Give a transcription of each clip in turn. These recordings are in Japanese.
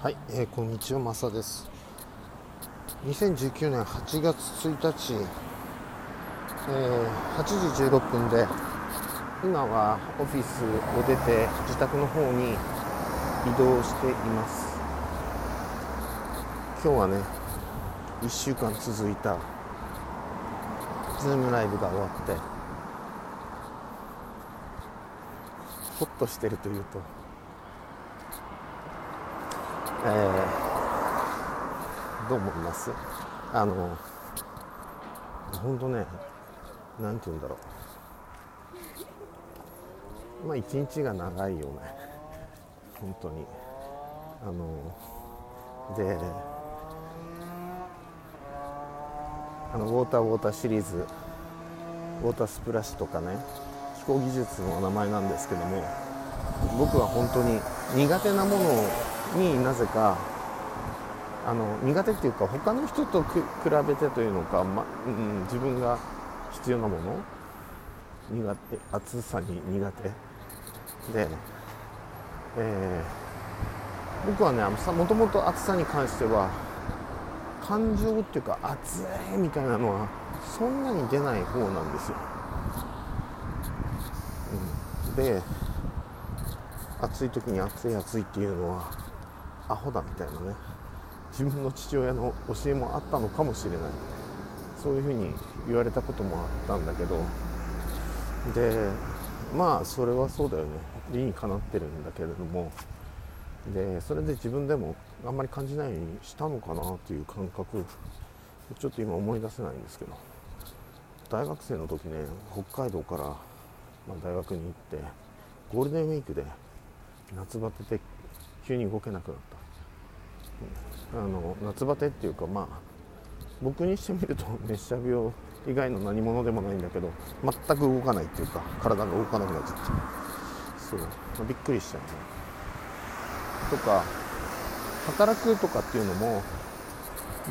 はい、えー、こんにちは、マサです。2019年8月1日、えー8時16分で、今はオフィスを出て自宅の方に移動しています。今日はね、1週間続いたズームライブが終わって、ほっとしてるというと、えーどう思います？あの本当ねなんて言うんだろう。まあ一日が長いよね。本当に。あのであのウォーターウォーターシリーズウォータースプラッシュとかね気候技術の名前なんですけども僕は本当に苦手なものをになぜかあの苦手っていうか他の人と比べてというのか、まうん、自分が必要なもの苦手暑さに苦手。で、えー僕はねもともと暑さに関しては感情っていうか暑いみたいなのはそんなに出ない方なんですよ、うん、で暑い時に暑い暑いっていうのはアホだみたいなね。自分の父親の教えもあったのかもしれない。そういうふうに言われたこともあったんだけど。でまあそれはそうだよね。理にかなってるんだけれども。でそれで自分でもあんまり感じないようにしたのかなっていう感覚。ちょっと今思い出せないんですけど。大学生の時ね北海道から、ま、大学に行ってゴールデンウィークで夏バテで急に動けなくなった。あの夏バテっていうかまあ僕にしてみると熱射病以外の何者でもないんだけど全く動かないっていうか体が動かなくなっちゃって。そう、びっくりしちゃうね。とか働くとかっていうのも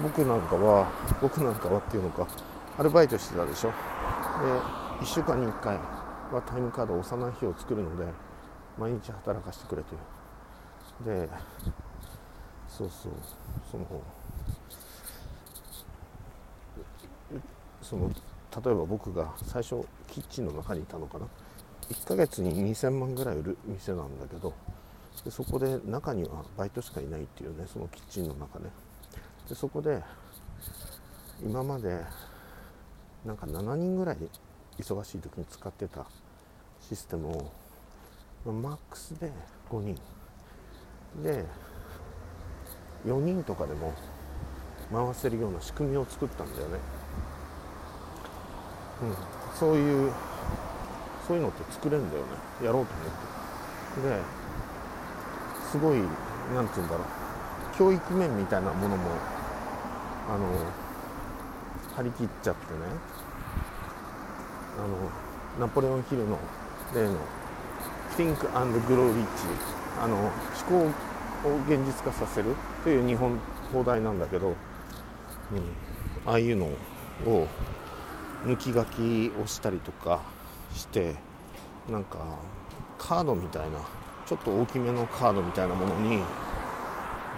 僕なんかは僕なんかはっていうのかアルバイトしてたでしょ。で1週間に1回はタイムカードを押さない日を作るので毎日働かせてくれという。でそうそうそのその例えば僕が最初キッチンの中にいたのかな。1ヶ月に2000万ぐらい売る店なんだけどでそこで中にはバイトしかいないっていうねそのキッチンの中ね。でそこで今までなんか7人ぐらい忙しい時に使ってたシステムをマックスで5人。で4人とかでも回せるような仕組みを作ったんだよね、うん、そういうそういうのって作れるんだよね。やろうと思って。ですごいなんて言うんだろう。教育面みたいなものもあの張り切っちゃってね。あのナポレオンヒルの例の Think and Grow Rich あの思考現実化させるという日本放題なんだけど、うん、ああいうのを抜き書きをしたりとかしてなんかカードみたいなちょっと大きめのカードみたいなものに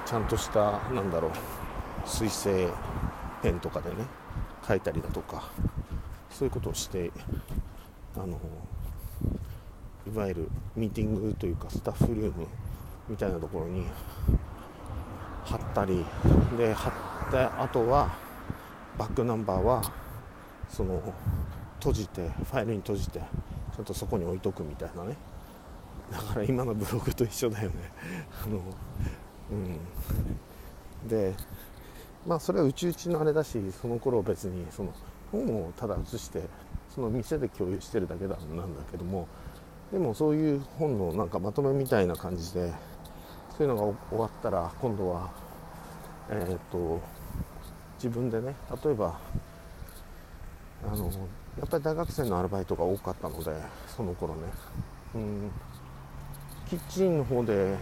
ちゃんとしたなんだろう水性ペンとかでね書いたりだとかそういうことをしてあのいわゆるミーティングというかスタッフルームみたいなところに貼ったりで貼った後はバックナンバーはその閉じてファイルに閉じてちゃんとそこに置いとくみたいなね。だから今のブログと一緒だよね。あのうん。でまあそれはうちうちのあれだしその頃別にその本をただ写してその店で共有してるだけだなんだけども。でもそういう本のなんかまとめみたいな感じでそういうのが終わったら今度はえっ、と自分でね例えばあのやっぱり大学生のアルバイトが多かったのでその頃ね。うん。キッチンの方で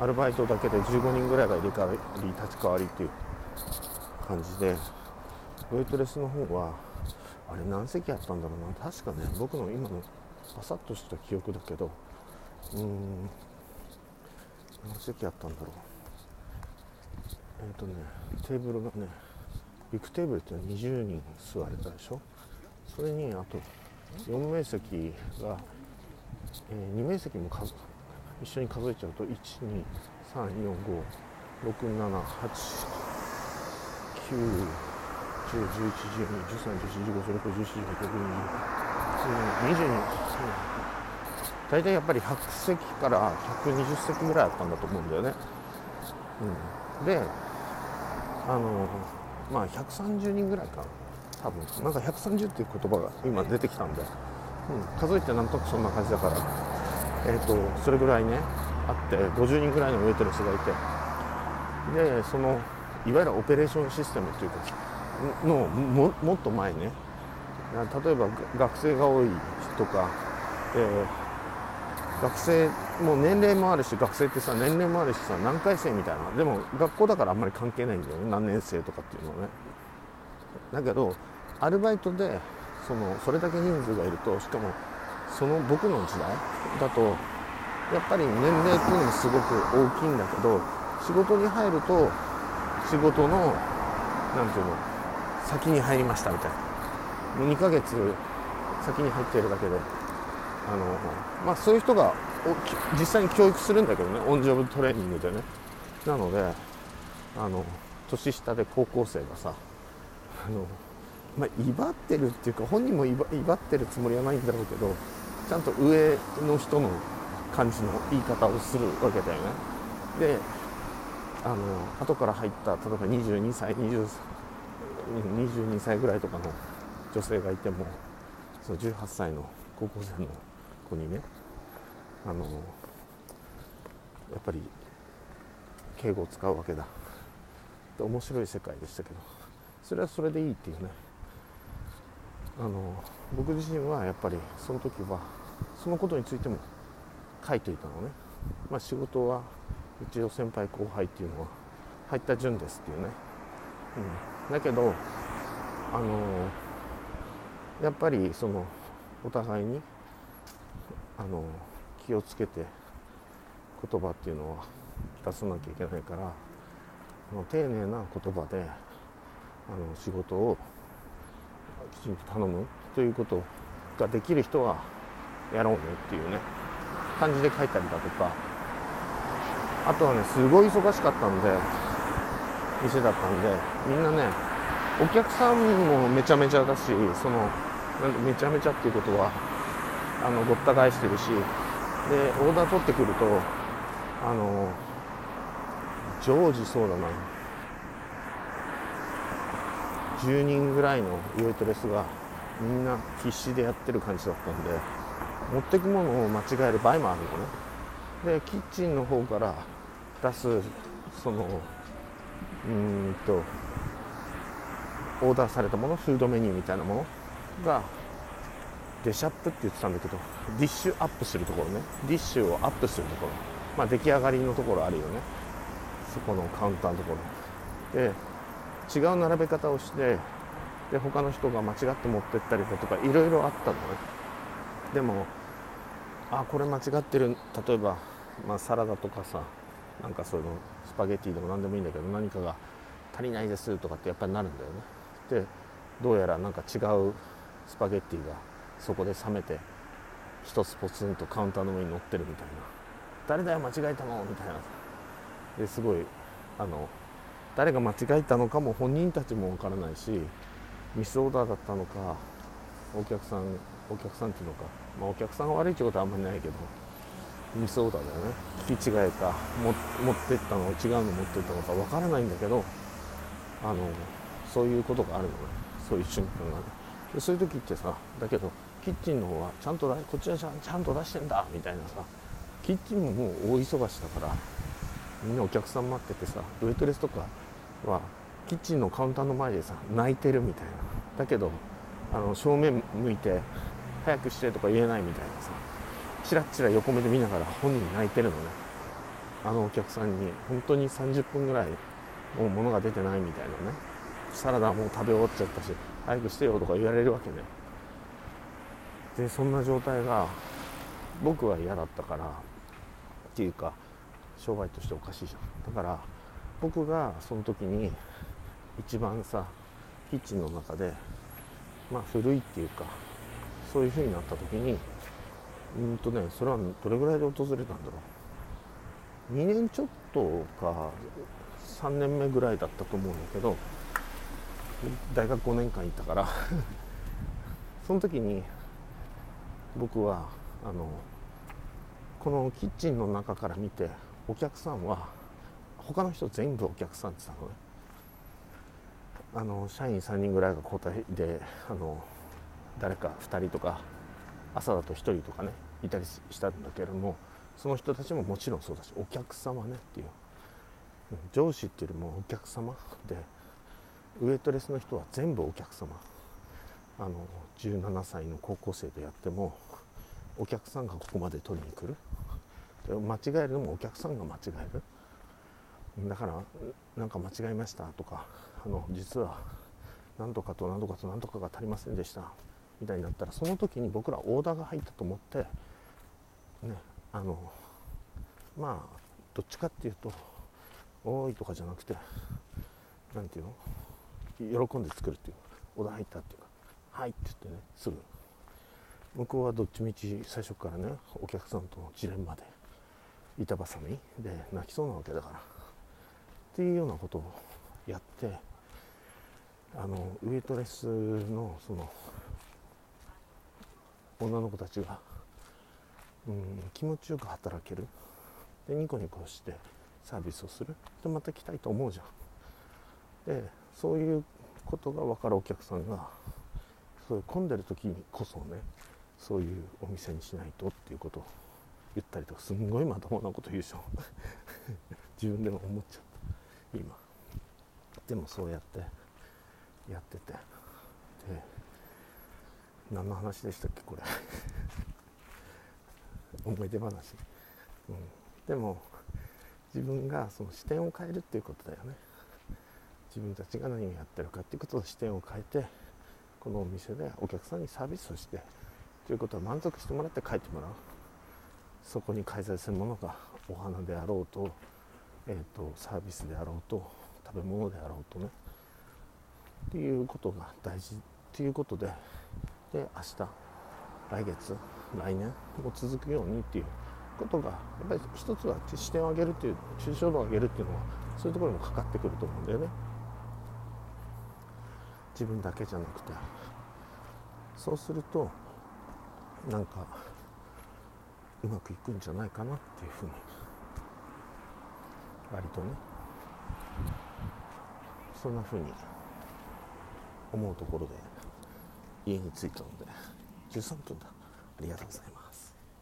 アルバイトだけで15人ぐらいが入れ替わり立ち替わりっていう感じでウェイトレスの方はあれ何席あったんだろうな。確かね僕の今のパサッとした記憶だけどうん。何席あったんだろう。えっ、とねテーブルがねビッグテーブルってのは20人座れたでしょ。それにあと4名席が、えー、2名席も数一緒に数えちゃうと1 2 3 4 5 6 7 8 9 10 11 12 13 14 15 16 17 18 19 20 22大体やっぱり100席から120席ぐらいあったんだと思うんだよね、うん、であのまあ130人ぐらいか。な多分。なんか130っていう言葉が今出てきたんで、うん、数えてなんとなくそんな感じだから。えっ、ー、とそれぐらいねあって50人ぐらいのウェイトレスがいて。でそのいわゆるオペレーションシステムというかのももっと前ね。例えば学生が多い人とか、えー、学生もう年齢もあるし学生ってさ年齢もあるしさ何回生みたいな。でも学校だからあんまり関係ないんだよね。何年生とかっていうのはね。だけどアルバイトでそのそれだけ人数がいるとしかもその僕の時代だとやっぱり年齢っていうのもすごく大きいんだけど仕事に入ると仕事の何て言うの先に入りましたみたいな。もう2ヶ月先に入っているだけであの、まあ、そういう人が実際に教育するんだけどねオンジョブトレーニングでね。なのであの年下で高校生がさあの、まあ、威張ってるっていうか本人も威張ってるつもりはないんだろうけどちゃんと上の人の感じの言い方をするわけだよね。であの後から入った例えば22歳23 22歳ぐらいとかの女性がいてもその18歳の高校生のにねあのやっぱり敬語を使うわけだ。面白い世界でしたけど。それはそれでいいっていうね。あの僕自身はやっぱりその時はそのことについても書いていたのね、まあ、仕事は一応先輩後輩っていうのは入った順ですっていうね、うん、だけどあのやっぱりそのお互いにあの気をつけて言葉っていうのは出さなきゃいけないからあの丁寧な言葉であの仕事をきちんと頼むということができる人はやろうねっていうね感じで書いたりだとか。あとはねすごい忙しかったんで店だったんでみんなねお客さんもめちゃめちゃだしそのめちゃめちゃっていうことはあのごった返してるしでオーダー取ってくるとあの常時そうだな。10人ぐらいのウェイトレスがみんな必死でやってる感じだったんで持ってくものを間違える場合もあるのね。でキッチンの方から出すそのうんとオーダーされたものフードメニューみたいなものがデシャップって言ってたんだけどディッシュアップするところね。ディッシュをアップするところ。まあ出来上がりのところあるよね。そこのカウンターのところ。で違う並べ方をしてで他の人が間違って持ってったりだとかいろいろあったのね。でもあこれ間違ってる。例えば、まあ、サラダとかさなんかそういうのスパゲッティでも何でもいいんだけど何かが足りないですとかってやっぱりなるんだよね。でどうやらなんか違うスパゲッティがそこで冷めて一つポツンとカウンターの上に乗ってるみたいな。誰だよ間違えたの？みたいな。ですごいあの誰が間違えたのかも本人たちもわからないしミスオーダーだったのかお客さんお客さんっていうのか、まあ、お客さんが悪いってことはあんまりないけどミスオーダーだよね。聞き違えか持ってったの？違うの持ってったのかわからないんだけどあのそういうことがあるのね。そういう瞬間がねそういう時ってさだけどキッチンの方はちゃんとこっちはちゃんと出してんだみたいなさ。キッチンももう大忙しだからみんなお客さん待っててさウェイトレスとかはキッチンのカウンターの前でさ泣いてるみたいな。だけどあの正面向いて早くしてとか言えないみたいなさ。チラッチラ横目で見ながら本人泣いてるのね。あのお客さんに本当に30分ぐらいもう物が出てないみたいなね。サラダもう食べ終わっちゃったし早くしてよとか言われるわけねでそんな状態が僕は嫌だったからっていうか商売としておかしいじゃん。だから僕がその時に一番さキッチンの中でまあ古いっていうかそういう風になった時にうんとねそれはどれぐらいで訪れたんだろう。2年ちょっとか3年目ぐらいだったと思うんだけど大学5年間いたから。その時に僕はあのこのキッチンの中から見てお客さんは他の人全部お客さんって言ったのね。あの社員3人ぐらいが交代であの誰か2人とか朝だと1人とかねいたりしたんだけれどもその人たちももちろんそうだしお客様ねっていう。上司っていうよりもお客様でウエイトレスの人は全部お客様。あの17歳の高校生でやってもお客さんがここまで取りに来る。間違えるのもお客さんが間違える。だから何か間違えましたとかあの実は何とかと何とかと何とかが足りませんでした。みたいになったらその時に僕らオーダーが入ったと思ってねあのまあどっちかっていうと多いとかじゃなくて何て言うの？喜んで作るっていうオーダー入ったっていう。はいって言ってね。すぐ向こうはどっちみち最初からねお客さんとのジレンマで板挟みで泣きそうなわけだから。っていうようなことをやってあのウエイトレスのその女の子たちが、うん、気持ちよく働ける。でニコニコしてサービスをする。でまた来たいと思うじゃん。でそういうことが分かるお客さんがそういう混んでる時にこそねそういうお店にしないとっていうことを言ったりとかすんごいまともなこと言うでしょ自分でも思っちゃった今。でもそうやってやってて。で何の話でしたっけこれ。思い出話、うん、でも自分がその視点を変えるっていうことだよね。自分たちが何をやってるかっていうことを視点を変えてこのお店でお客さんにサービスをしてということは満足してもらって帰ってもらう。そこに開催するものがお花であろうと,、えーと、サービスであろうと食べ物であろうとね。っていうことが大事っていうことでで明日来月来年も続くようにっていうことがやっぱり一つは視点を上げるっていう抽象度を上げるっていうのはそういうところにもかかってくると思うんだよね。自分だけじゃなくて。そうするとなんかうまくいくんじゃないかなっていうふうに割とねそんなふうに思うところで家に着いたので13分だ。ありがとうございます。